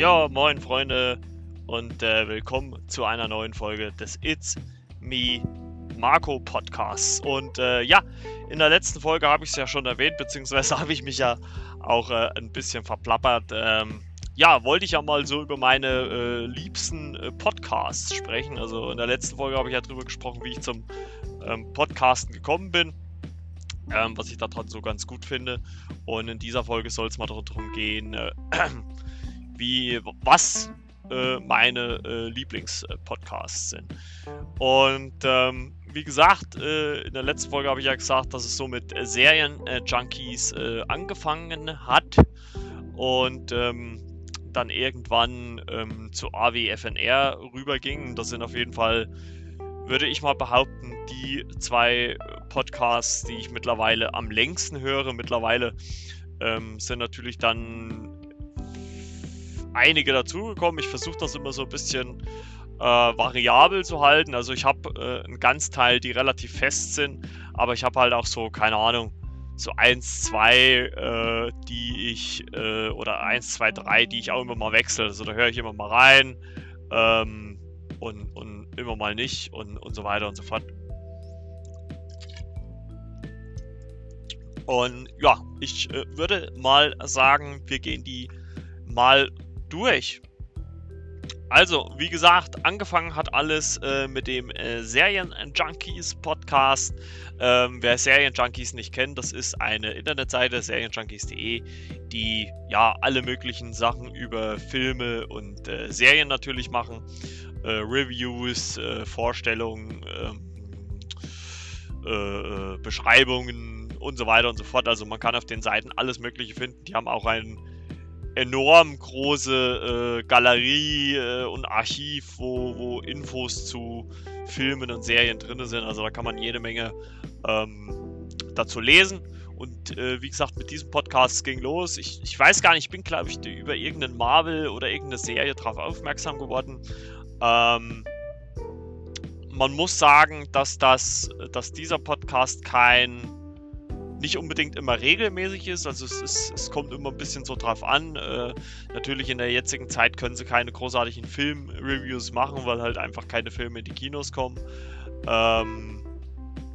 Ja, moin Freunde und äh, willkommen zu einer neuen Folge des It's Me Marco Podcasts. Und äh, ja, in der letzten Folge habe ich es ja schon erwähnt, beziehungsweise habe ich mich ja auch äh, ein bisschen verplappert. Ähm, ja, wollte ich ja mal so über meine äh, liebsten äh, Podcasts sprechen. Also in der letzten Folge habe ich ja darüber gesprochen, wie ich zum ähm, Podcasten gekommen bin. Ähm, was ich daran so ganz gut finde. Und in dieser Folge soll es mal darum gehen, äh, wie, was äh, meine äh, Lieblingspodcasts sind. Und ähm, wie gesagt, äh, in der letzten Folge habe ich ja gesagt, dass es so mit Serien-Junkies äh, angefangen hat und ähm, dann irgendwann ähm, zu AWFNR rüberging. Das sind auf jeden Fall, würde ich mal behaupten, die zwei Podcasts, die ich mittlerweile am längsten höre. Mittlerweile ähm, sind natürlich dann einige dazugekommen. Ich versuche das immer so ein bisschen äh, variabel zu halten. Also ich habe äh, einen Ganzteil, die relativ fest sind, aber ich habe halt auch so, keine Ahnung, so 1, 2, äh, die ich, äh, oder 1, 2, 3, die ich auch immer mal wechsle. Also da höre ich immer mal rein ähm, und, und immer mal nicht und, und so weiter und so fort. Und ja, ich äh, würde mal sagen, wir gehen die mal durch. Also, wie gesagt, angefangen hat alles äh, mit dem äh, Serien-Junkies Podcast. Ähm, wer Serien-Junkies nicht kennt, das ist eine Internetseite, serienjunkies.de, die ja alle möglichen Sachen über Filme und äh, Serien natürlich machen. Äh, Reviews, äh, Vorstellungen, ähm, äh, Beschreibungen und so weiter und so fort. Also man kann auf den Seiten alles Mögliche finden. Die haben auch einen enorm große äh, Galerie äh, und Archiv, wo, wo Infos zu Filmen und Serien drin sind. Also da kann man jede Menge ähm, dazu lesen. Und äh, wie gesagt, mit diesem Podcast ging los. Ich, ich weiß gar nicht, ich bin, glaube ich, über irgendeinen Marvel oder irgendeine Serie darauf aufmerksam geworden. Ähm, man muss sagen, dass, das, dass dieser Podcast kein nicht unbedingt immer regelmäßig ist. Also es, ist, es kommt immer ein bisschen so drauf an. Äh, natürlich in der jetzigen Zeit können sie keine großartigen Film-Reviews machen, weil halt einfach keine Filme in die Kinos kommen. Ähm,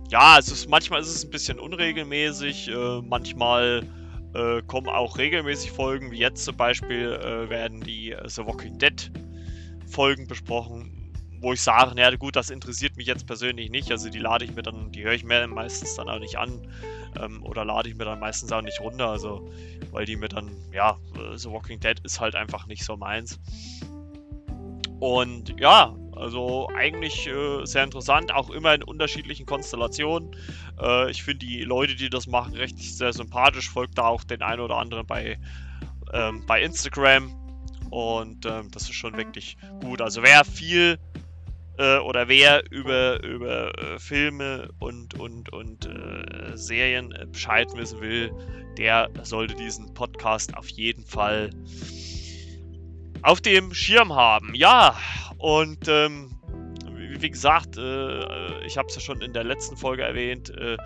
ja, es ist, manchmal ist es ein bisschen unregelmäßig. Äh, manchmal äh, kommen auch regelmäßig Folgen, wie jetzt zum Beispiel äh, werden die äh, The Walking Dead Folgen besprochen wo ich sage, na gut, das interessiert mich jetzt persönlich nicht. Also die lade ich mir dann, die höre ich mir meistens dann auch nicht an ähm, oder lade ich mir dann meistens auch nicht runter. Also weil die mir dann, ja, so Walking Dead ist halt einfach nicht so meins. Und ja, also eigentlich äh, sehr interessant, auch immer in unterschiedlichen Konstellationen. Äh, ich finde die Leute, die das machen, recht sehr sympathisch. Folgt da auch den einen oder anderen bei, ähm, bei Instagram. Und ähm, das ist schon wirklich gut. Also wer viel äh, oder wer über, über äh, Filme und, und, und äh, Serien äh, Bescheid wissen will, der sollte diesen Podcast auf jeden Fall auf dem Schirm haben. Ja, und ähm, wie, gesagt, äh, ich habe es ja schon in der letzten Folge erwähnt, äh,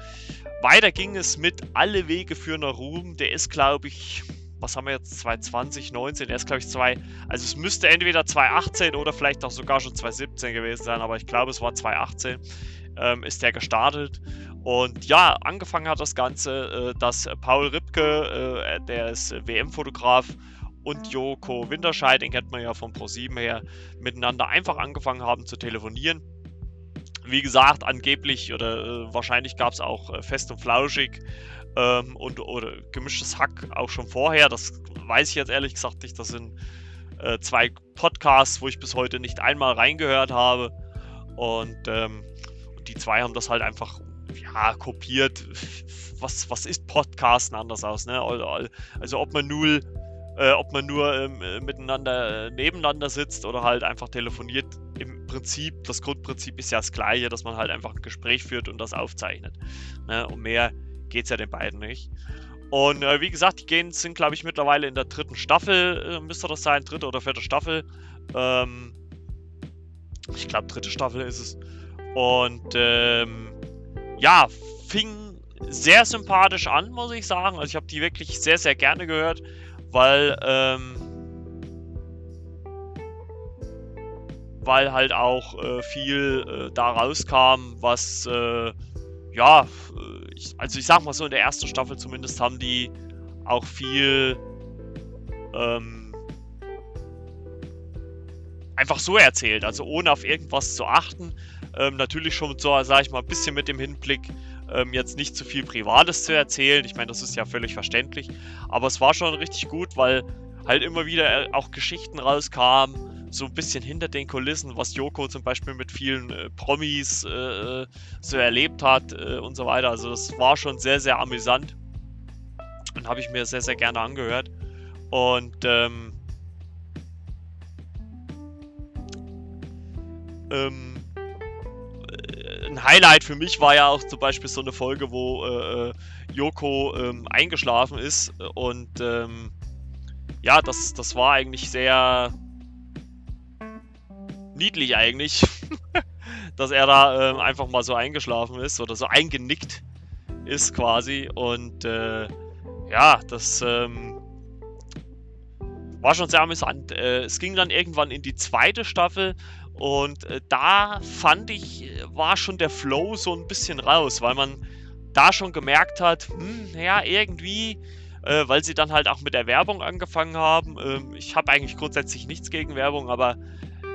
weiter ging es mit Alle Wege führen nach Ruhm. Der ist, glaube ich, was haben wir jetzt, 2020, 19, er ist glaube ich 2, also es müsste entweder 2018 oder vielleicht auch sogar schon 2017 gewesen sein, aber ich glaube es war 2018, ähm, ist der gestartet. Und ja, angefangen hat das Ganze, äh, dass Paul Ripke, äh, der ist WM-Fotograf, und Joko Winterscheid, den kennt man ja von Pro7 her, miteinander einfach angefangen haben zu telefonieren. Wie gesagt, angeblich oder äh, wahrscheinlich gab es auch äh, fest und flauschig ähm, und oder gemischtes Hack auch schon vorher. Das weiß ich jetzt ehrlich gesagt nicht. Das sind äh, zwei Podcasts, wo ich bis heute nicht einmal reingehört habe. Und ähm, die zwei haben das halt einfach ja, kopiert. Was, was ist Podcasten anders aus? Ne? Also ob man nur, äh, ob man nur ähm, äh, miteinander nebeneinander sitzt oder halt einfach telefoniert. Im Prinzip, das Grundprinzip ist ja das gleiche, dass man halt einfach ein Gespräch führt und das aufzeichnet. Ne? Und mehr geht es ja den beiden nicht. Und äh, wie gesagt, die gehen, sind, glaube ich, mittlerweile in der dritten Staffel, äh, müsste das sein, dritte oder vierte Staffel. Ähm, ich glaube, dritte Staffel ist es. Und ähm, ja, fing sehr sympathisch an, muss ich sagen. Also ich habe die wirklich sehr, sehr gerne gehört, weil, ähm, weil halt auch äh, viel äh, da rauskam, was, äh, ja, ich, also ich sag mal so, in der ersten Staffel zumindest haben die auch viel, ähm, einfach so erzählt, also ohne auf irgendwas zu achten. Ähm, natürlich schon so, sag ich mal, ein bisschen mit dem Hinblick, ähm, jetzt nicht zu viel Privates zu erzählen. Ich meine, das ist ja völlig verständlich. Aber es war schon richtig gut, weil halt immer wieder auch Geschichten rauskamen, so ein bisschen hinter den Kulissen, was Joko zum Beispiel mit vielen äh, Promis äh, so erlebt hat äh, und so weiter. Also das war schon sehr, sehr amüsant und habe ich mir sehr, sehr gerne angehört. Und ähm, ähm, ein Highlight für mich war ja auch zum Beispiel so eine Folge, wo äh, äh Yoko ähm, eingeschlafen ist. Und ähm, ja, das, das war eigentlich sehr niedlich eigentlich, dass er da ähm, einfach mal so eingeschlafen ist oder so eingenickt ist quasi. Und äh, ja, das ähm, war schon sehr amüsant. Äh, es ging dann irgendwann in die zweite Staffel und äh, da fand ich, war schon der Flow so ein bisschen raus, weil man da schon gemerkt hat, hm, ja, irgendwie, äh, weil sie dann halt auch mit der Werbung angefangen haben. Ähm, ich habe eigentlich grundsätzlich nichts gegen Werbung, aber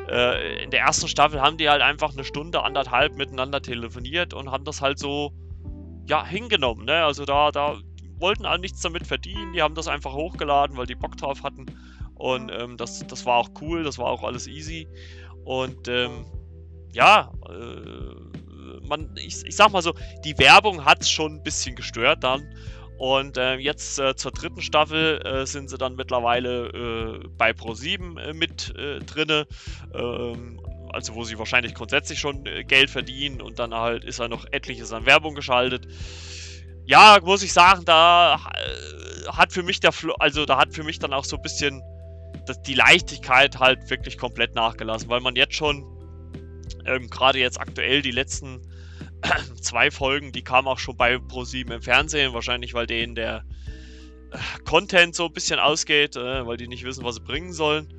äh, in der ersten Staffel haben die halt einfach eine Stunde, anderthalb miteinander telefoniert und haben das halt so, ja, hingenommen. Ne? Also da, da wollten alle nichts damit verdienen, die haben das einfach hochgeladen, weil die Bock drauf hatten. Und ähm, das, das war auch cool, das war auch alles easy. Und ähm, ja, äh, man, ich, ich sag mal so, die Werbung hat es schon ein bisschen gestört dann. Und äh, jetzt äh, zur dritten Staffel äh, sind sie dann mittlerweile äh, bei Pro7 äh, mit äh, drinne. Ähm, also wo sie wahrscheinlich grundsätzlich schon Geld verdienen und dann halt ist da noch etliches an Werbung geschaltet. Ja, muss ich sagen, da hat für mich der Flo also da hat für mich dann auch so ein bisschen das, die Leichtigkeit halt wirklich komplett nachgelassen, weil man jetzt schon, ähm, gerade jetzt aktuell, die letzten zwei Folgen, die kamen auch schon bei Pro7 im Fernsehen, wahrscheinlich weil denen der äh, Content so ein bisschen ausgeht, äh, weil die nicht wissen, was sie bringen sollen.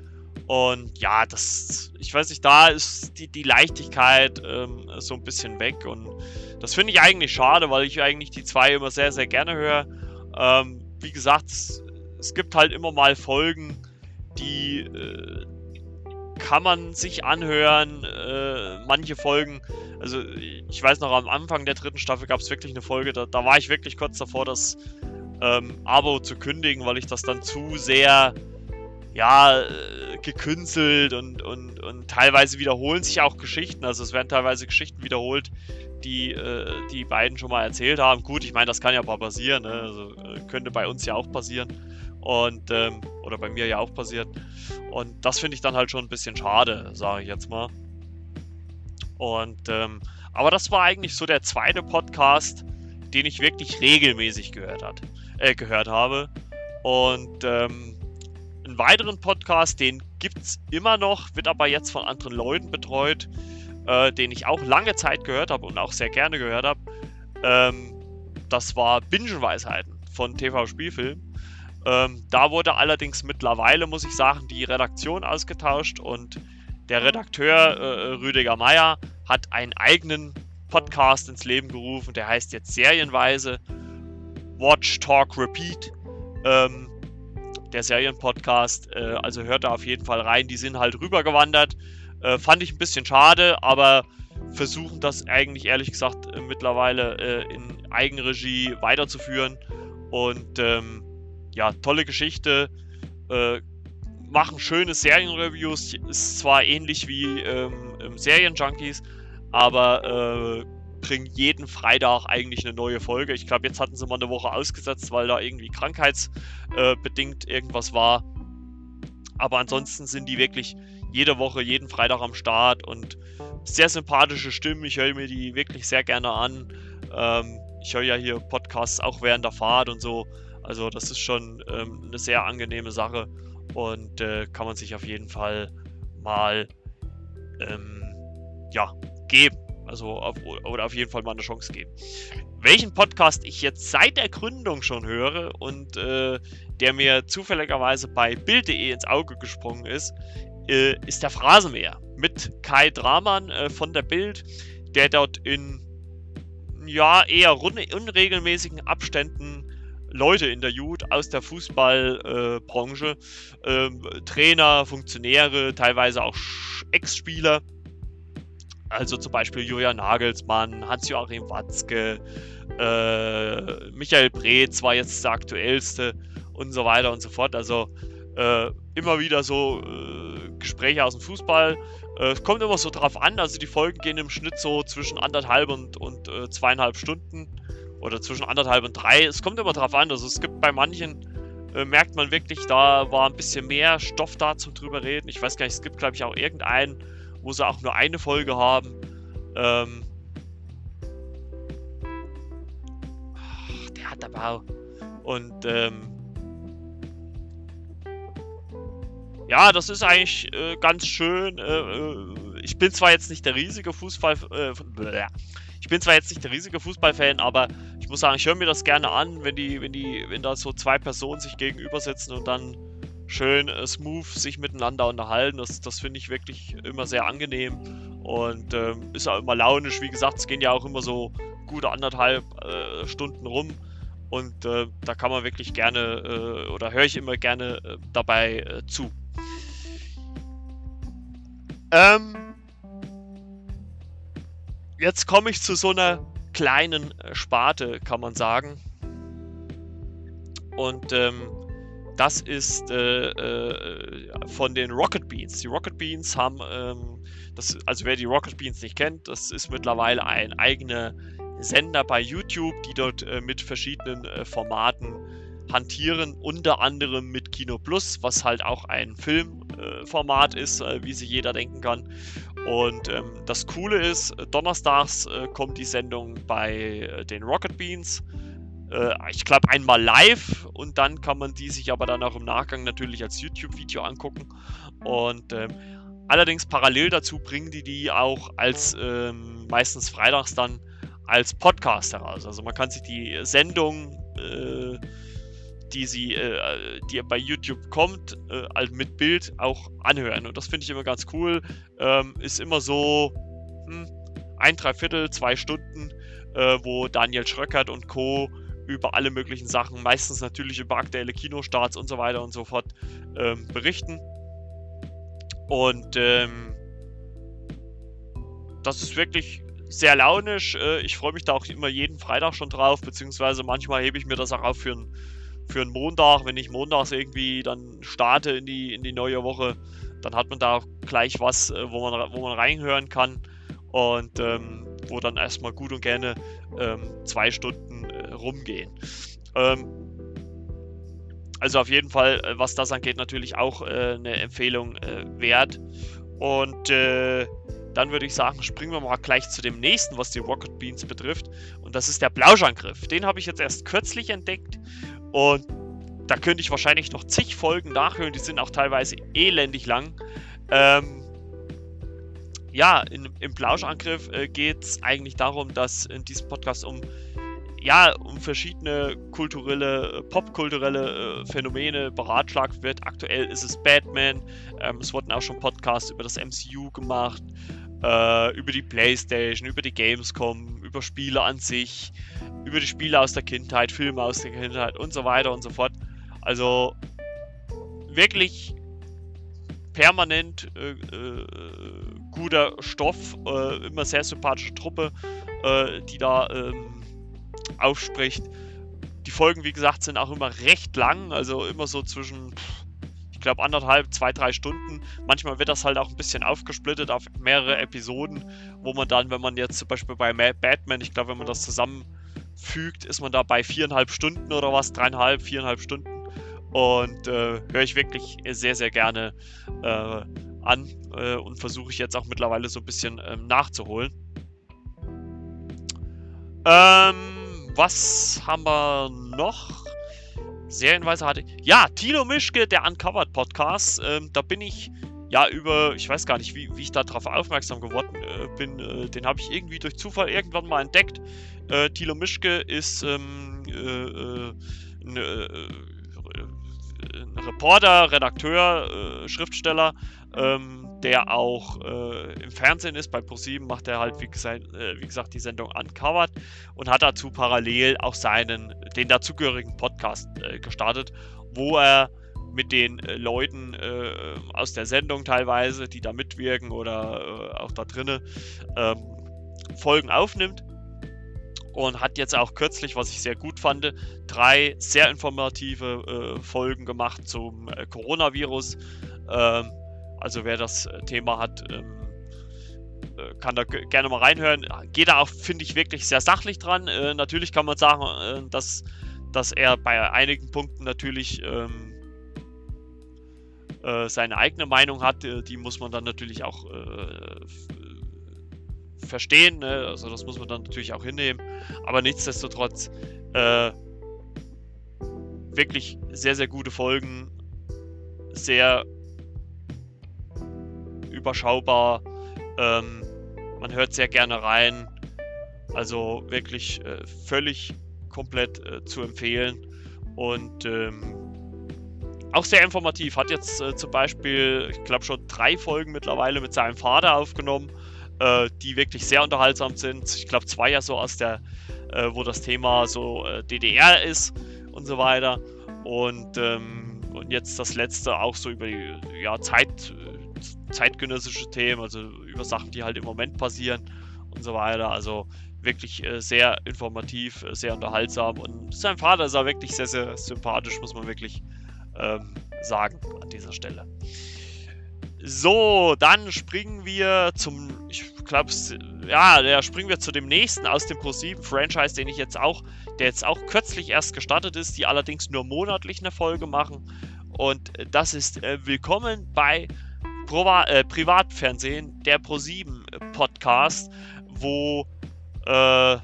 Und ja, das, ich weiß nicht, da ist die, die Leichtigkeit ähm, so ein bisschen weg. Und das finde ich eigentlich schade, weil ich eigentlich die zwei immer sehr, sehr gerne höre. Ähm, wie gesagt, es, es, gibt halt immer mal Folgen, die äh, kann man sich anhören. Äh, manche Folgen, also ich weiß noch, am Anfang der dritten Staffel gab es wirklich eine Folge, da, da, war ich wirklich kurz davor, das ähm, Abo zu kündigen, weil ich das dann zu sehr, ja, äh, gekünstelt und, und, und teilweise wiederholen sich auch Geschichten. Also es werden teilweise Geschichten wiederholt, die äh, die beiden schon mal erzählt haben. Gut, ich meine, das kann ja mal passieren. Ne? Also, äh, könnte bei uns ja auch passieren. Und, ähm, oder bei mir ja auch passiert. Und das finde ich dann halt schon ein bisschen schade, sage ich jetzt mal. Und, ähm, aber das war eigentlich so der zweite Podcast, den ich wirklich regelmäßig gehört, hat, äh, gehört habe. Und ähm, einen weiteren Podcast, den gibt es immer noch, wird aber jetzt von anderen Leuten betreut, äh, den ich auch lange Zeit gehört habe und auch sehr gerne gehört habe. Ähm, das war Binge-Weisheiten von TV Spielfilm. Ähm, da wurde allerdings mittlerweile, muss ich sagen, die Redaktion ausgetauscht und der Redakteur äh, Rüdiger Meier hat einen eigenen Podcast ins Leben gerufen, der heißt jetzt serienweise Watch, Talk, Repeat. Ähm, der Serienpodcast, äh, also hört da auf jeden Fall rein. Die sind halt rübergewandert. Äh, fand ich ein bisschen schade, aber versuchen das eigentlich ehrlich gesagt mittlerweile äh, in Eigenregie weiterzuführen. Und ähm, ja, tolle Geschichte. Äh, machen schöne Serienreviews. Ist zwar ähnlich wie ähm, Serienjunkies, aber äh, bringen jeden Freitag eigentlich eine neue Folge. Ich glaube, jetzt hatten sie mal eine Woche ausgesetzt, weil da irgendwie krankheitsbedingt äh, irgendwas war. Aber ansonsten sind die wirklich jede Woche, jeden Freitag am Start und sehr sympathische Stimmen. Ich höre mir die wirklich sehr gerne an. Ähm, ich höre ja hier Podcasts auch während der Fahrt und so. Also das ist schon ähm, eine sehr angenehme Sache und äh, kann man sich auf jeden Fall mal ähm, ja, geben. Also, auf, oder auf jeden Fall mal eine Chance geben. Welchen Podcast ich jetzt seit der Gründung schon höre und äh, der mir zufälligerweise bei Bild.de ins Auge gesprungen ist, äh, ist der Phrasenmäher mit Kai Draman äh, von der Bild, der dort in ja eher unregelmäßigen Abständen Leute interviewt aus der Fußballbranche, äh, Trainer, Funktionäre, teilweise auch Ex-Spieler. Also zum Beispiel Julian Nagelsmann, Hans-Joachim Watzke, äh, Michael Breetz war jetzt der aktuellste und so weiter und so fort. Also äh, immer wieder so äh, Gespräche aus dem Fußball. Äh, es kommt immer so drauf an, also die Folgen gehen im Schnitt so zwischen anderthalb und, und äh, zweieinhalb Stunden oder zwischen anderthalb und drei. Es kommt immer drauf an. Also es gibt bei manchen, äh, merkt man wirklich, da war ein bisschen mehr Stoff da zum drüber reden. Ich weiß gar nicht, es gibt glaube ich auch irgendeinen, wo sie auch nur eine Folge haben. Ähm, ach, der hat aber auch. Und ähm, ja, das ist eigentlich äh, ganz schön. Äh, äh, ich bin zwar jetzt nicht der riesige Fußball, äh, ich bin zwar jetzt nicht der riesige Fußballfan, aber ich muss sagen, ich höre mir das gerne an, wenn die, wenn die, wenn da so zwei Personen sich gegenüber sitzen und dann schön äh, smooth sich miteinander unterhalten. Das, das finde ich wirklich immer sehr angenehm und ähm, ist auch immer launisch. Wie gesagt, es gehen ja auch immer so gute anderthalb äh, Stunden rum. Und äh, da kann man wirklich gerne äh, oder höre ich immer gerne äh, dabei äh, zu. Ähm, jetzt komme ich zu so einer kleinen äh, Sparte, kann man sagen. Und ähm, das ist äh, äh, von den Rocket Beans. Die Rocket Beans haben, ähm, das, also wer die Rocket Beans nicht kennt, das ist mittlerweile ein eigener Sender bei YouTube, die dort äh, mit verschiedenen äh, Formaten hantieren, unter anderem mit Kino Plus, was halt auch ein Filmformat äh, ist, wie sich jeder denken kann. Und ähm, das Coole ist, donnerstags äh, kommt die Sendung bei äh, den Rocket Beans. Äh, ich glaube einmal live und dann kann man die sich aber dann auch im Nachgang natürlich als YouTube-Video angucken. Und ähm, allerdings parallel dazu bringen die die auch als ähm, meistens freitags dann als Podcast heraus. Also man kann sich die Sendung äh, die sie, äh, die bei YouTube kommt, äh, halt mit Bild auch anhören. Und das finde ich immer ganz cool. Ähm, ist immer so hm, ein Dreiviertel, zwei Stunden, äh, wo Daniel Schröckert und Co. über alle möglichen Sachen, meistens natürlich über aktuelle Kinostarts und so weiter und so fort, ähm, berichten. Und ähm, das ist wirklich sehr launisch. Äh, ich freue mich da auch immer jeden Freitag schon drauf, beziehungsweise manchmal hebe ich mir das auch auf für einen für einen Montag, wenn ich montags irgendwie dann starte in die, in die neue Woche, dann hat man da gleich was, äh, wo man, wo man reinhören kann und ähm, wo dann erstmal gut und gerne ähm, zwei Stunden äh, rumgehen. Ähm, also auf jeden Fall, äh, was das angeht, natürlich auch äh, eine Empfehlung äh, wert. Und äh, dann würde ich sagen, springen wir mal gleich zu dem nächsten, was die Rocket Beans betrifft. Und das ist der Blauschangriff. Den habe ich jetzt erst kürzlich entdeckt und da könnte ich wahrscheinlich noch zig Folgen nachhören, die sind auch teilweise elendig lang. Ähm, ja, in, im Plauschangriff äh, geht es eigentlich darum, dass in diesem Podcast um ja, um verschiedene kulturelle, äh, popkulturelle äh, Phänomene beratschlagt wird. Aktuell ist es Batman. Ähm, es wurden auch schon Podcasts über das MCU gemacht, äh, über die Playstation, über die Gamescom, über Spiele an sich über die Spiele aus der Kindheit, Filme aus der Kindheit und so weiter und so fort. Also wirklich permanent äh, äh, guter Stoff, äh, immer sehr sympathische Truppe, äh, die da ähm, aufspricht. Die Folgen, wie gesagt, sind auch immer recht lang, also immer so zwischen, ich glaube, anderthalb, zwei, drei Stunden. Manchmal wird das halt auch ein bisschen aufgesplittet auf mehrere Episoden, wo man dann, wenn man jetzt zum Beispiel bei Batman, ich glaube, wenn man das zusammen fügt, ist man da bei viereinhalb Stunden oder was, dreieinhalb, viereinhalb Stunden. Und äh, höre ich wirklich sehr, sehr gerne äh, an äh, und versuche ich jetzt auch mittlerweile so ein bisschen ähm, nachzuholen. Ähm, was haben wir noch? Serienweise hatte. Ja, Tino Mischke, der Uncovered Podcast. Ähm, da bin ich ja, über, ich weiß gar nicht, wie, wie ich darauf aufmerksam geworden äh, bin, äh, den habe ich irgendwie durch Zufall irgendwann mal entdeckt. Äh, Thilo Mischke ist ähm, äh, äh, ein, äh, Reporter, Redakteur, Schriftsteller, ähm, der auch im Fernsehen ist. Bei ProSieben macht er halt, wie gesagt, wie gesagt, die Sendung Uncovered und hat dazu parallel auch seinen, den dazugehörigen Podcast gestartet, wo er mit den äh, Leuten äh, aus der Sendung teilweise, die da mitwirken oder äh, auch da drinnen, ähm, Folgen aufnimmt. Und hat jetzt auch kürzlich, was ich sehr gut fand, drei sehr informative äh, Folgen gemacht zum äh, Coronavirus. Ähm, also wer das äh, Thema hat, ähm, kann da gerne mal reinhören. Geht da auch, finde ich, wirklich sehr sachlich dran. natürlich kann man sagen, dass, dass er bei einigen Punkten natürlich ähm, äh, seine eigene Meinung hat, äh, die muss man dann natürlich auch äh, verstehen. Ne? Also das muss man dann natürlich auch hinnehmen. Aber nichtsdestotrotz äh, wirklich sehr, sehr gute Folgen. Sehr überschaubar. Ähm, man hört sehr gerne rein. Also wirklich äh, völlig komplett äh, zu empfehlen. Und ähm, auch sehr informativ. Hat jetzt äh, zum Beispiel, ich glaube, schon drei Folgen mittlerweile mit seinem Vater aufgenommen, äh, die wirklich sehr unterhaltsam sind. Ich glaube, zwei ja so aus der, äh, wo das Thema so äh, DDR ist und so weiter. Und, ähm, und jetzt das letzte auch so über ja, Zeit, zeitgenössische Themen, also über Sachen, die halt im Moment passieren und so weiter. Also wirklich äh, sehr informativ, äh, sehr unterhaltsam. Und sein Vater ist auch wirklich sehr, sehr sympathisch, muss man wirklich ähm, sagen an dieser Stelle. So, dann springen wir zum, ich glaube, ja, ja, springen wir zu dem nächsten aus dem Pro7 Franchise, den ich jetzt auch, der jetzt auch kürzlich erst gestartet ist, die allerdings nur monatlich eine Folge machen. Und das ist äh, Willkommen bei Prova äh, Privatfernsehen, der Pro7 Podcast, wo äh,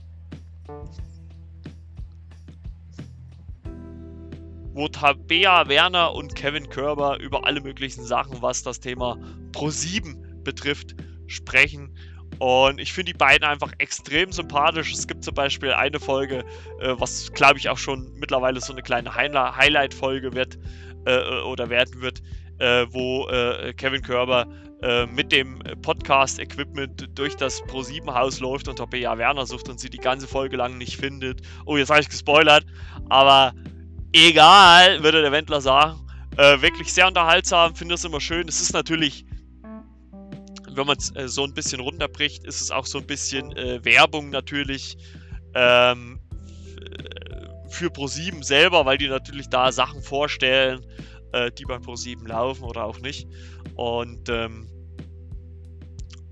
wo Tabea Werner und Kevin Körber über alle möglichen Sachen, was das Thema Pro7 betrifft, sprechen. Und ich finde die beiden einfach extrem sympathisch. Es gibt zum Beispiel eine Folge, äh, was glaube ich auch schon mittlerweile so eine kleine Highlight-Folge wird äh, oder werden wird, äh, wo äh, Kevin Körber äh, mit dem Podcast-Equipment durch das Pro7-Haus läuft und Tabea Werner sucht und sie die ganze Folge lang nicht findet. Oh, jetzt habe ich gespoilert, aber egal, würde der Wendler sagen. Äh, wirklich sehr unterhaltsam, finde es immer schön. Es ist natürlich, wenn man es äh, so ein bisschen runterbricht, ist es auch so ein bisschen äh, Werbung natürlich ähm, für Pro7 selber, weil die natürlich da Sachen vorstellen, äh, die bei Pro7 laufen oder auch nicht. Und ähm,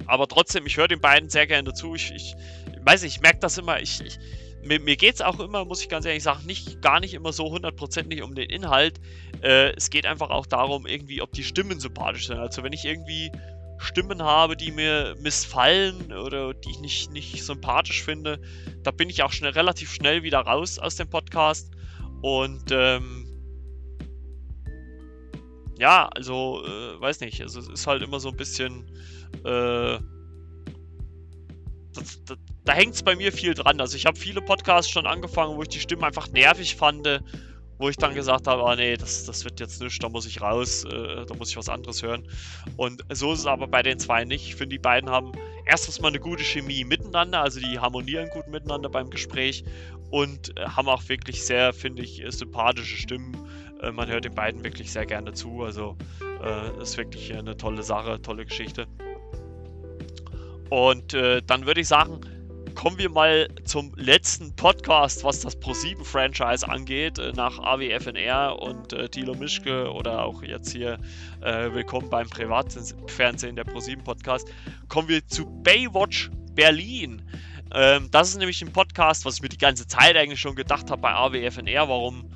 aber trotzdem, ich höre den beiden sehr gerne zu. Ich, ich weiß nicht, ich merke das immer. Ich, ich, mir, mir geht es auch immer, muss ich ganz ehrlich sagen, nicht, gar nicht immer so hundertprozentig um den Inhalt. Äh, es geht einfach auch darum, irgendwie, ob die Stimmen sympathisch sind. Also wenn ich irgendwie Stimmen habe, die mir missfallen oder die ich nicht, nicht sympathisch finde, da bin ich auch schnell, relativ schnell wieder raus aus dem Podcast. Und ähm, ja, also, äh, weiß nicht, also es ist halt immer so ein bisschen. Äh, das, das, da hängt es bei mir viel dran. Also ich habe viele Podcasts schon angefangen, wo ich die Stimmen einfach nervig fand, wo ich dann gesagt habe, ah nee, das, das wird jetzt nichts, da muss ich raus, äh, da muss ich was anderes hören. Und so ist es aber bei den zwei nicht. Ich finde, die beiden haben erstens mal eine gute Chemie miteinander, also die harmonieren gut miteinander beim Gespräch und äh, haben auch wirklich sehr, finde ich, sympathische Stimmen. Äh, man hört den beiden wirklich sehr gerne zu. Also äh, ist wirklich eine tolle Sache, tolle Geschichte. Und äh, dann würde ich sagen, kommen wir mal zum letzten Podcast, was das Pro7-Franchise angeht, äh, nach AWFNR und äh, Thilo Mischke oder auch jetzt hier äh, willkommen beim Privatfernsehen der Pro7-Podcast, kommen wir zu Baywatch Berlin. Ähm, das ist nämlich ein Podcast, was ich mir die ganze Zeit eigentlich schon gedacht habe bei AWFNR, warum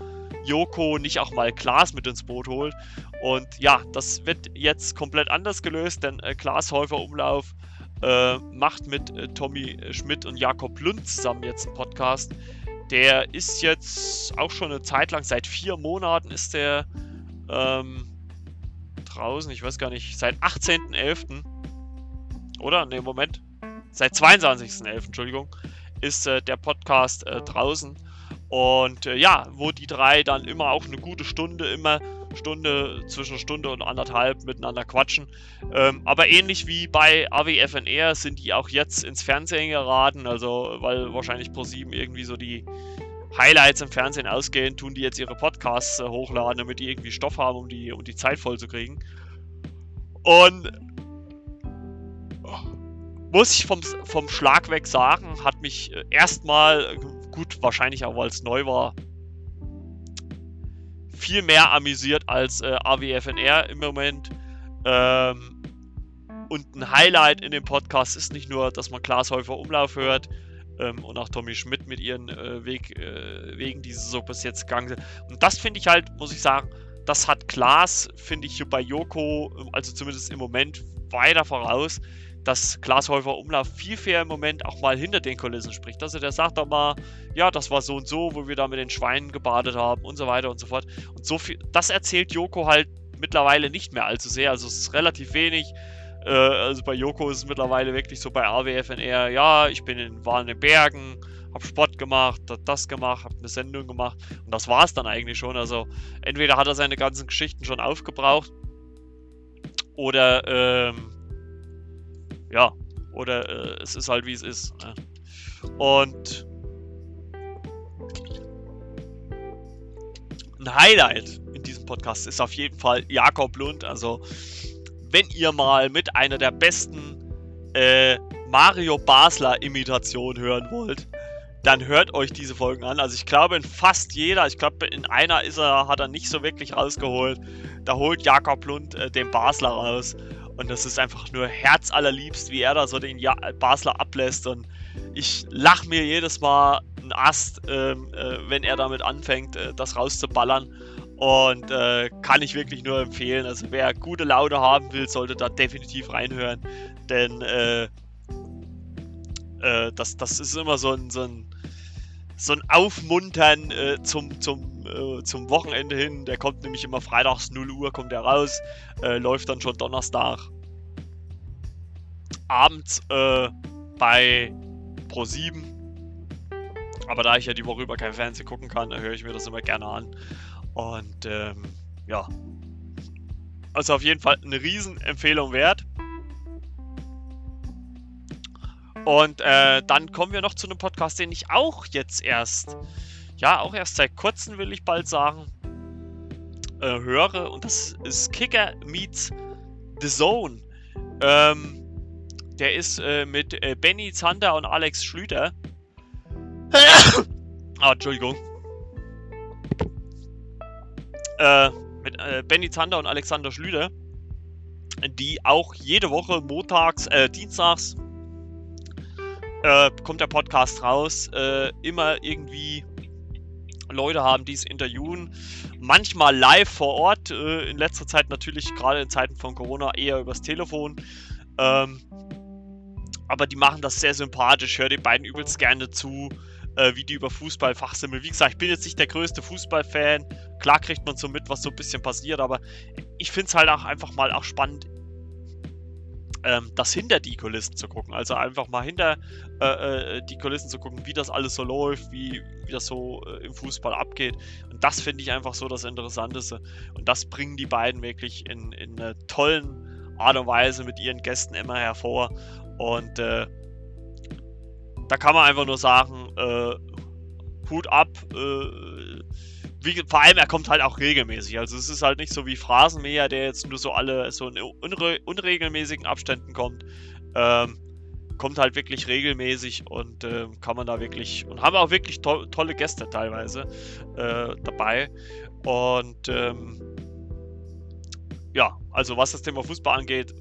Joko nicht auch mal Klaas mit ins Boot holt. Und ja, das wird jetzt komplett anders gelöst, denn äh, Klaas Häufer Umlauf äh, macht mit äh, Tommy Schmidt und Jakob Lund zusammen jetzt einen Podcast. Der ist jetzt auch schon eine Zeit lang, seit vier Monaten ist der ähm, draußen, ich weiß gar nicht, seit 18.11. Oder? Ne, Moment. Seit 22.11., Entschuldigung, ist äh, der Podcast äh, draußen. Und äh, ja, wo die drei dann immer auch eine gute Stunde, immer Stunde, zwischen Stunde und anderthalb miteinander quatschen. Ähm, aber ähnlich wie bei AWFNR sind die auch jetzt ins Fernsehen geraten, also weil wahrscheinlich Pro7 irgendwie so die Highlights im Fernsehen ausgehen, tun die jetzt ihre Podcasts äh, hochladen, damit die irgendwie Stoff haben, um die, um die Zeit voll zu kriegen. Und muss ich vom, vom Schlag weg sagen, hat mich äh, erstmal, gut, wahrscheinlich auch weil es neu war, viel mehr amüsiert als äh, AWFNR im Moment. Ähm, und ein Highlight in dem Podcast ist nicht nur, dass man Klaas Häufer Umlauf hört ähm, und auch Tommy Schmidt mit ihren äh, Weg, äh, Wegen, die sie so bis jetzt gegangen sind. Und das finde ich halt, muss ich sagen, das hat Klaas, finde ich, bei Joko, also zumindest im Moment, weiter voraus dass Klaas Häufer Umlauf viel fair im Moment auch mal hinter den Kulissen spricht. Also der sagt doch mal, ja, das war so und so, wo wir da mit den Schweinen gebadet haben und so weiter und so fort. Und so viel, das erzählt Joko halt mittlerweile nicht mehr allzu sehr. Also es ist relativ wenig. Äh, also bei Joko ist es mittlerweile wirklich so bei AWFNR, ja, ich bin in, war in den Bergen, hab Sport gemacht, hab das gemacht, hab eine Sendung gemacht und das war es dann eigentlich schon. Also entweder hat er seine ganzen Geschichten schon aufgebraucht oder ähm, ja, oder äh, es ist halt wie es ist. Ne? Und ein Highlight in diesem Podcast ist auf jeden Fall Jakob Lund. Also, wenn ihr mal mit einer der besten äh, Mario Basler Imitationen hören wollt, dann hört euch diese Folgen an. Also ich glaube in fast jeder, ich glaube in einer ist er, hat er nicht so wirklich rausgeholt. Da holt Jakob Lund äh, den Basler raus. Und das ist einfach nur herzallerliebst, wie er da so den ja Basler ablässt. Und ich lache mir jedes Mal einen Ast, ähm, äh, wenn er damit anfängt, äh, das rauszuballern. Und äh, kann ich wirklich nur empfehlen. Also wer gute Laune haben will, sollte da definitiv reinhören. Denn äh, äh, das, das ist immer so ein, so ein, so ein Aufmuntern äh, zum, zum äh, zum Wochenende hin. Der kommt nämlich immer freitags 0 Uhr, kommt er raus, äh, läuft dann schon Donnerstag abends äh, bei Pro7. Aber da ich ja die Woche über kein Fernsehen gucken kann, höre ich mir das immer gerne an. Und ähm, ja. Also auf jeden Fall eine Riesenempfehlung wert. Und äh, dann kommen wir noch zu einem Podcast, den ich auch jetzt erst ja, auch erst seit kurzem, will ich bald sagen, äh, höre. Und das ist Kicker Meets The Zone. Ähm, der ist äh, mit äh, Benny Zander und Alex Schlüter. ah, Entschuldigung. Äh, mit äh, Benny Zander und Alexander Schlüter. Die auch jede Woche montags, äh, dienstags äh, kommt der Podcast raus. Äh, immer irgendwie Leute haben, die es interviewen. Manchmal live vor Ort, äh, in letzter Zeit natürlich gerade in Zeiten von Corona eher übers Telefon. Ähm, aber die machen das sehr sympathisch. Höre den beiden übelst gerne zu, äh, wie die über Fußball fachsimmeln. Wie gesagt, ich bin jetzt nicht der größte Fußballfan. Klar kriegt man so mit, was so ein bisschen passiert, aber ich finde es halt auch einfach mal auch spannend, ähm, das hinter die Kulissen zu gucken. Also einfach mal hinter äh, äh, die Kulissen zu gucken, wie das alles so läuft, wie, wie das so äh, im Fußball abgeht. Und das finde ich einfach so das Interessanteste. Und das bringen die beiden wirklich in, in einer tollen Art und Weise mit ihren Gästen immer hervor. Und äh, da kann man einfach nur sagen, äh, Hut ab, äh, wie, vor allem, er kommt halt auch regelmäßig. Also es ist halt nicht so wie Phrasenmäher, der jetzt nur so alle so in unre unregelmäßigen Abständen kommt. Ähm, kommt halt wirklich regelmäßig und äh, kann man da wirklich und haben auch wirklich to tolle Gäste teilweise äh, dabei. Und ähm, ja, also was das Thema Fußball angeht,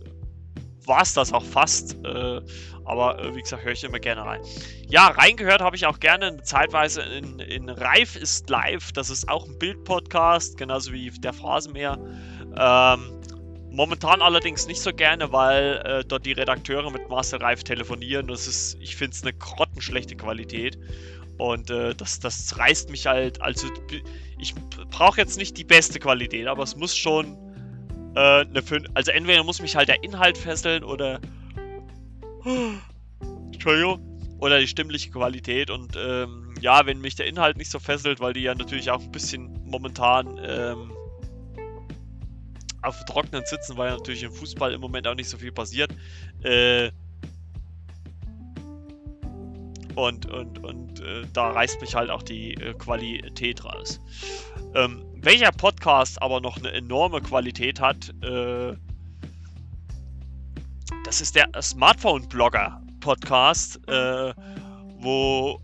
war es das auch fast. Äh, aber äh, wie gesagt, höre ich immer gerne rein. Ja, reingehört habe ich auch gerne zeitweise in, in Reif ist live. Das ist auch ein Bildpodcast, genauso wie der Phrasenmäher. Ähm, momentan allerdings nicht so gerne, weil äh, dort die Redakteure mit Marcel Reif telefonieren. Das ist, ich finde es eine grottenschlechte Qualität. Und äh, das, das reißt mich halt. Also, ich brauche jetzt nicht die beste Qualität, aber es muss schon Äh, eine 5. Also entweder muss mich halt der Inhalt fesseln oder. Entschuldigung. Oder die stimmliche Qualität. Und ähm, ja, wenn mich der Inhalt nicht so fesselt, weil die ja natürlich auch ein bisschen momentan ähm, auf Trocknen sitzen, weil natürlich im Fußball im Moment auch nicht so viel passiert. Äh, und und, und äh, da reißt mich halt auch die äh, Qualität raus. Ähm, welcher Podcast aber noch eine enorme Qualität hat, äh, das ist der Smartphone-Blogger-Podcast, äh, wo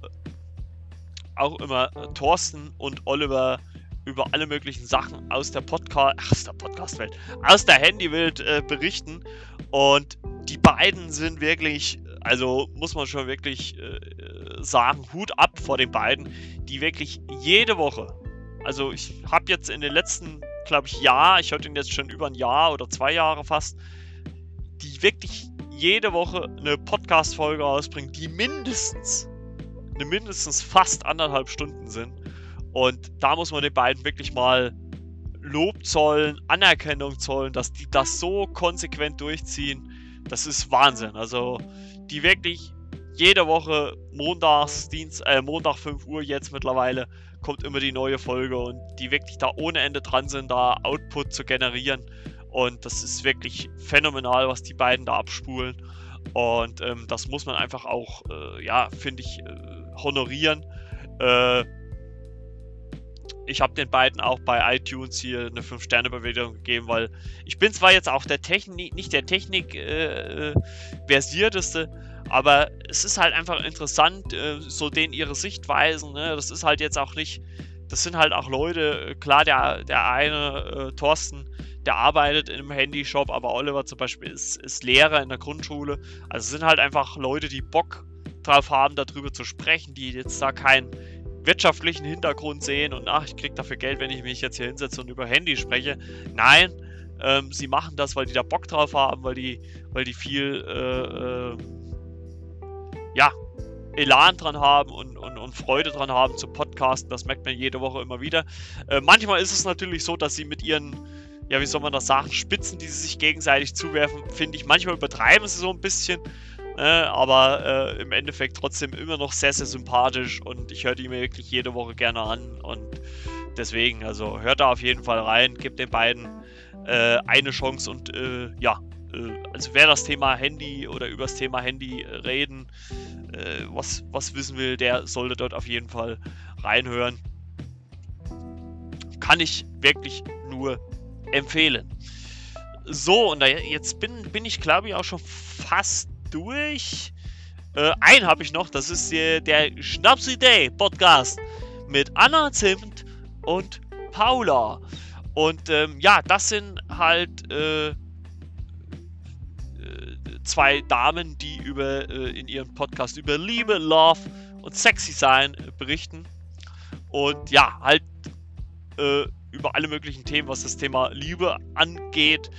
auch immer Thorsten und Oliver über alle möglichen Sachen aus der Podcast, aus der Podcast-Welt, aus der Handywelt äh, berichten. Und die beiden sind wirklich also muss man schon wirklich äh, sagen, Hut ab vor den beiden, die wirklich jede Woche, also ich habe jetzt in den letzten, glaube ich, Jahr, ich höre den jetzt schon über ein Jahr oder zwei Jahre fast, die wirklich jede Woche eine Podcast-Folge rausbringen, die mindestens, eine mindestens fast anderthalb Stunden sind. Und da muss man den beiden wirklich mal Lob zollen, Anerkennung zollen, dass die das so konsequent durchziehen. Das ist Wahnsinn. Also die wirklich jede Woche montags, Dienst, äh, Montag 5 Uhr jetzt mittlerweile kommt immer die neue Folge und die wirklich da ohne Ende dran sind, da Output zu generieren. Und das ist wirklich phänomenal, was die beiden da abspulen. Und ähm, das muss man einfach auch, äh, ja, finde ich, äh, honorieren. Äh, ich habe den beiden auch bei iTunes hier eine 5-Sterne-Bewertung gegeben, weil ich bin zwar jetzt auch der Technik, nicht der Technik-versierteste, äh, aber es ist halt einfach interessant, äh, so denen ihre Sichtweisen. Ne? Das ist halt jetzt auch nicht, das sind halt auch Leute, klar, der, der eine, äh, Thorsten, der arbeitet in einem Handyshop, aber Oliver zum Beispiel ist, ist Lehrer in der Grundschule. Also es sind halt einfach Leute, die Bock drauf haben, darüber zu sprechen, die jetzt da keinen wirtschaftlichen Hintergrund sehen und ach, ich krieg dafür Geld, wenn ich mich jetzt hier hinsetze und über Handy spreche. Nein, ähm, sie machen das, weil die da Bock drauf haben, weil die, weil die viel äh, äh, ja, Elan dran haben und, und, und Freude dran haben zu podcasten. Das merkt man jede Woche immer wieder. Äh, manchmal ist es natürlich so, dass sie mit ihren, ja, wie soll man das sagen, Spitzen, die sie sich gegenseitig zuwerfen, finde ich, manchmal übertreiben sie so ein bisschen. Äh, aber äh, im Endeffekt trotzdem immer noch sehr, sehr sympathisch und ich höre die mir wirklich jede Woche gerne an und deswegen, also hört da auf jeden Fall rein, gebt den beiden äh, eine Chance und äh, ja, also wer das Thema Handy oder über das Thema Handy äh, reden, äh, was, was wissen will, der sollte dort auf jeden Fall reinhören. Kann ich wirklich nur empfehlen. So, und jetzt bin, bin ich glaube ich auch schon fast durch. Äh, einen habe ich noch, das ist äh, der Schnapsidee Podcast mit Anna Zimt und Paula. Und ähm, ja, das sind halt äh, zwei Damen, die über äh, in ihrem Podcast über Liebe, Love und Sexy sein äh, berichten. Und ja, halt äh, über alle möglichen Themen, was das Thema Liebe angeht.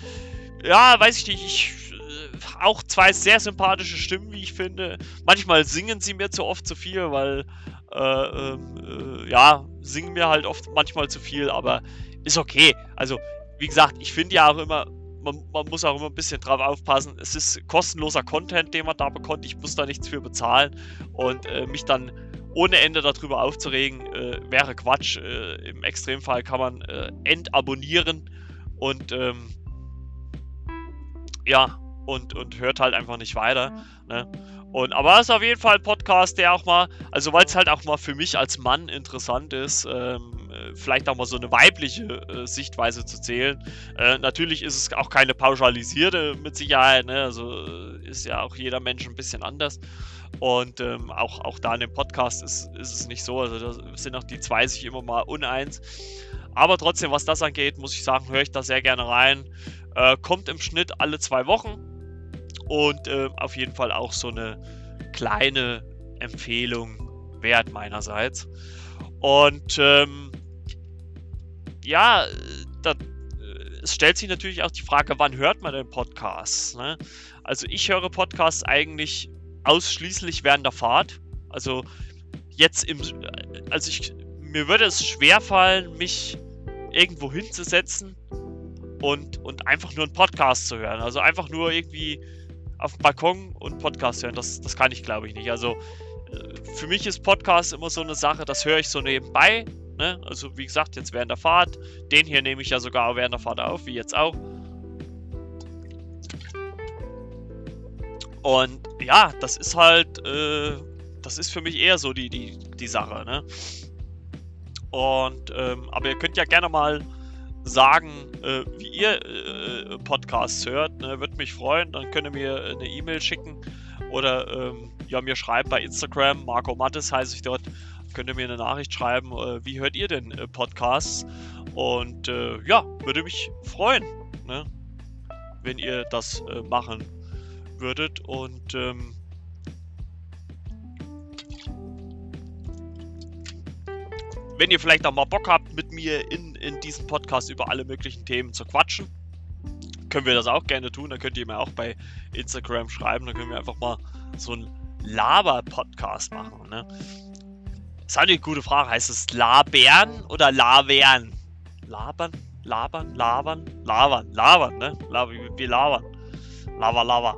Ja, weiß ich nicht, ich äh, auch zwei sehr sympathische Stimmen, wie ich finde. Manchmal singen sie mir zu oft zu viel, weil äh, ähm, äh, ja, singen mir halt oft manchmal zu viel, aber ist okay. Also, wie gesagt, ich finde ja auch immer, man, man, muss auch immer ein bisschen drauf aufpassen. Es ist kostenloser Content, den man da bekommt. Ich muss da nichts für bezahlen. Und äh, mich dann ohne Ende darüber aufzuregen, äh, wäre Quatsch. Äh, Im Extremfall kann man äh, entabonnieren und ähm, ja, und, und hört halt einfach nicht weiter. Ne? Und, aber es ist auf jeden Fall ein Podcast, der auch mal, also weil es halt auch mal für mich als Mann interessant ist, ähm, äh, vielleicht auch mal so eine weibliche äh, Sichtweise zu zählen. Äh, natürlich ist es auch keine pauschalisierte mit Sicherheit, ne? also äh, ist ja auch jeder Mensch ein bisschen anders. Und ähm, auch, auch da in dem Podcast ist, ist es nicht so, also da sind auch die zwei sich immer mal uneins. Aber trotzdem, was das angeht, muss ich sagen, höre ich da sehr gerne rein. Äh, kommt im Schnitt alle zwei Wochen und auf jeden Fall auch so eine kleine Empfehlung wert meinerseits. Und ähm, ja, da, äh, es stellt sich natürlich auch die Frage, wann hört man denn Podcasts? Ne? Also ich höre Podcasts eigentlich ausschließlich während der Fahrt. Also jetzt im, also ich, mir würde es schwer fallen, mich irgendwo hinzusetzen und, und einfach nur einen Podcast zu hören. Also einfach nur irgendwie auf dem Balkon und Podcast hören. Das, das kann ich, glaube ich, nicht. Also äh, für mich ist Podcast immer so eine Sache, das höre ich so nebenbei. Ne? Also wie gesagt, jetzt während der Fahrt. Den hier nehme ich ja sogar während der Fahrt auf, wie jetzt auch. Und ja, das ist halt, äh, das ist für mich eher so die, die, die Sache, ne? Und, ähm, aber ihr könnt ja gerne mal sagen, äh, wie ihr äh, Podcasts hört. Ne? Würde mich freuen. Dann könnt ihr mir eine E-Mail schicken oder ähm, ja, mir schreiben bei Instagram. Marco Mattes heiße ich dort. Könnt ihr mir eine Nachricht schreiben, äh, wie hört ihr denn äh, Podcasts? Und äh, ja, würde mich freuen, ne? wenn ihr das machen würdet. Und ähm, wenn ihr vielleicht auch mal Bock habt, mit mir in, in diesem Podcast über alle möglichen Themen zu quatschen, können wir das auch gerne tun. Dann könnt ihr mir auch bei Instagram schreiben. Dann können wir einfach mal so einen Laber-Podcast machen. Ne? Das ist eine gute Frage. Heißt es Labern oder Lavern? Labern? Labern? Labern? Labern? Labern, ne? Wir labern. Lava, Lava.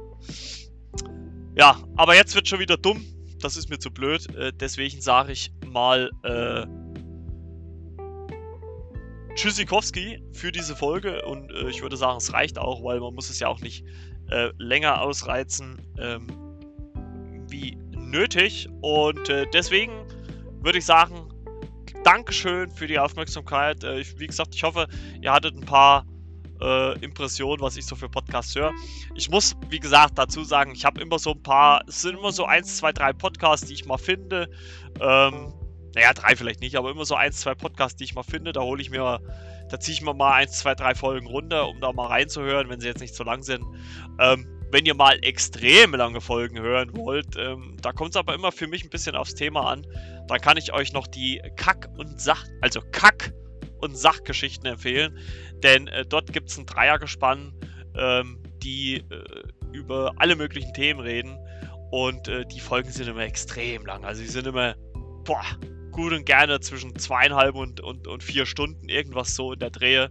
Ja, aber jetzt wird schon wieder dumm. Das ist mir zu blöd. Äh, deswegen sage ich mal äh, Tschüssikowski für diese Folge. Und äh, ich würde sagen, es reicht auch, weil man muss es ja auch nicht äh, länger ausreizen ähm, wie nötig. Und äh, deswegen würde ich sagen, Dankeschön für die Aufmerksamkeit. Äh, ich, wie gesagt, ich hoffe, ihr hattet ein paar äh, Impression, was ich so für Podcasts höre. Ich muss, wie gesagt, dazu sagen, ich habe immer so ein paar, es sind immer so eins, zwei, drei Podcasts, die ich mal finde. Ähm, naja, drei vielleicht nicht, aber immer so eins, zwei Podcasts, die ich mal finde. Da hole ich mir, da ziehe ich mir mal eins, zwei, drei Folgen runter, um da mal reinzuhören, wenn sie jetzt nicht so lang sind. Ähm, wenn ihr mal extrem lange Folgen hören wollt, ähm, da kommt es aber immer für mich ein bisschen aufs Thema an. Da kann ich euch noch die Kack- und Sach-, also Kack- und Sachgeschichten empfehlen. Denn äh, dort gibt es ein Dreiergespann, ähm, die äh, über alle möglichen Themen reden. Und äh, die Folgen sind immer extrem lang. Also die sind immer, boah, gut und gerne zwischen zweieinhalb und, und, und vier Stunden, irgendwas so in der Drehe.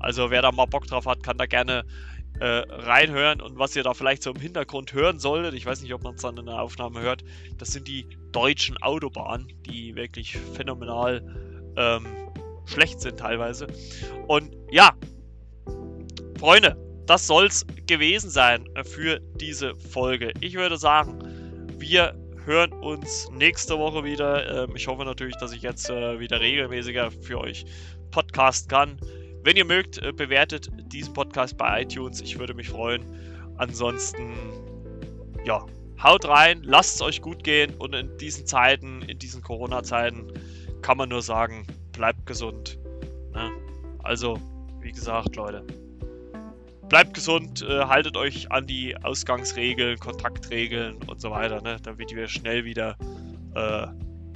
Also wer da mal Bock drauf hat, kann da gerne äh, reinhören. Und was ihr da vielleicht so im Hintergrund hören solltet, ich weiß nicht, ob man es dann in der Aufnahme hört, das sind die deutschen Autobahnen, die wirklich phänomenal ähm, schlecht sind teilweise. Und ja, Freunde, das soll's gewesen sein für diese Folge. Ich würde sagen, wir hören uns nächste Woche wieder. Ähm, ich hoffe natürlich, dass ich jetzt äh, wieder regelmäßiger für euch podcasten kann. Wenn ihr mögt, äh, bewertet diesen Podcast bei iTunes. Ich würde mich freuen. Ansonsten, ja, haut rein, lasst es euch gut gehen und in diesen Zeiten, in diesen Corona-Zeiten, kann man nur sagen, bleibt gesund. Ne? Also, wie gesagt, Leute, bleibt gesund, äh, haltet euch an die Ausgangsregeln, Kontaktregeln und so weiter, ne? damit wir schnell wieder äh,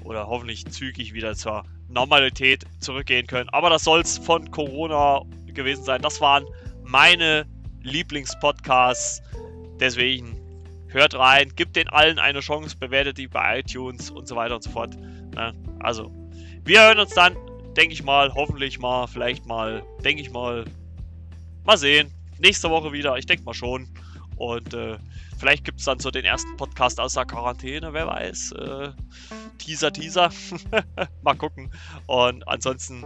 oder hoffentlich zügig wieder zur Normalität zurückgehen können. Aber das soll es von Corona gewesen sein. Das waren meine Lieblingspodcasts. Deswegen hört rein, gibt den allen eine Chance, bewertet die bei iTunes und so weiter und so fort. Ne? Also, wir hören uns dann, denke ich mal, hoffentlich mal, vielleicht mal, denke ich mal, mal sehen. Nächste Woche wieder, ich denke mal schon. Und äh, vielleicht gibt es dann so den ersten Podcast aus der Quarantäne, wer weiß. Äh, Teaser, Teaser. mal gucken. Und ansonsten,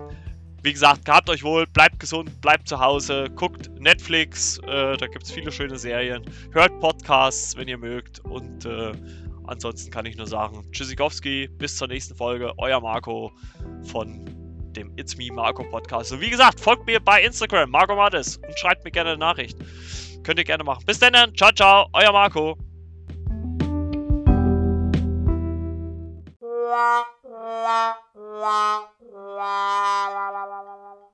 wie gesagt, gehabt euch wohl, bleibt gesund, bleibt zu Hause, guckt Netflix, äh, da gibt es viele schöne Serien. Hört Podcasts, wenn ihr mögt. Und äh, Ansonsten kann ich nur sagen, Tschüssikowski, bis zur nächsten Folge. Euer Marco von dem It's Me Marco Podcast. Und wie gesagt, folgt mir bei Instagram, Marco Mattes, und schreibt mir gerne eine Nachricht. Könnt ihr gerne machen. Bis dann, ciao, ciao, euer Marco. La, la, la, la.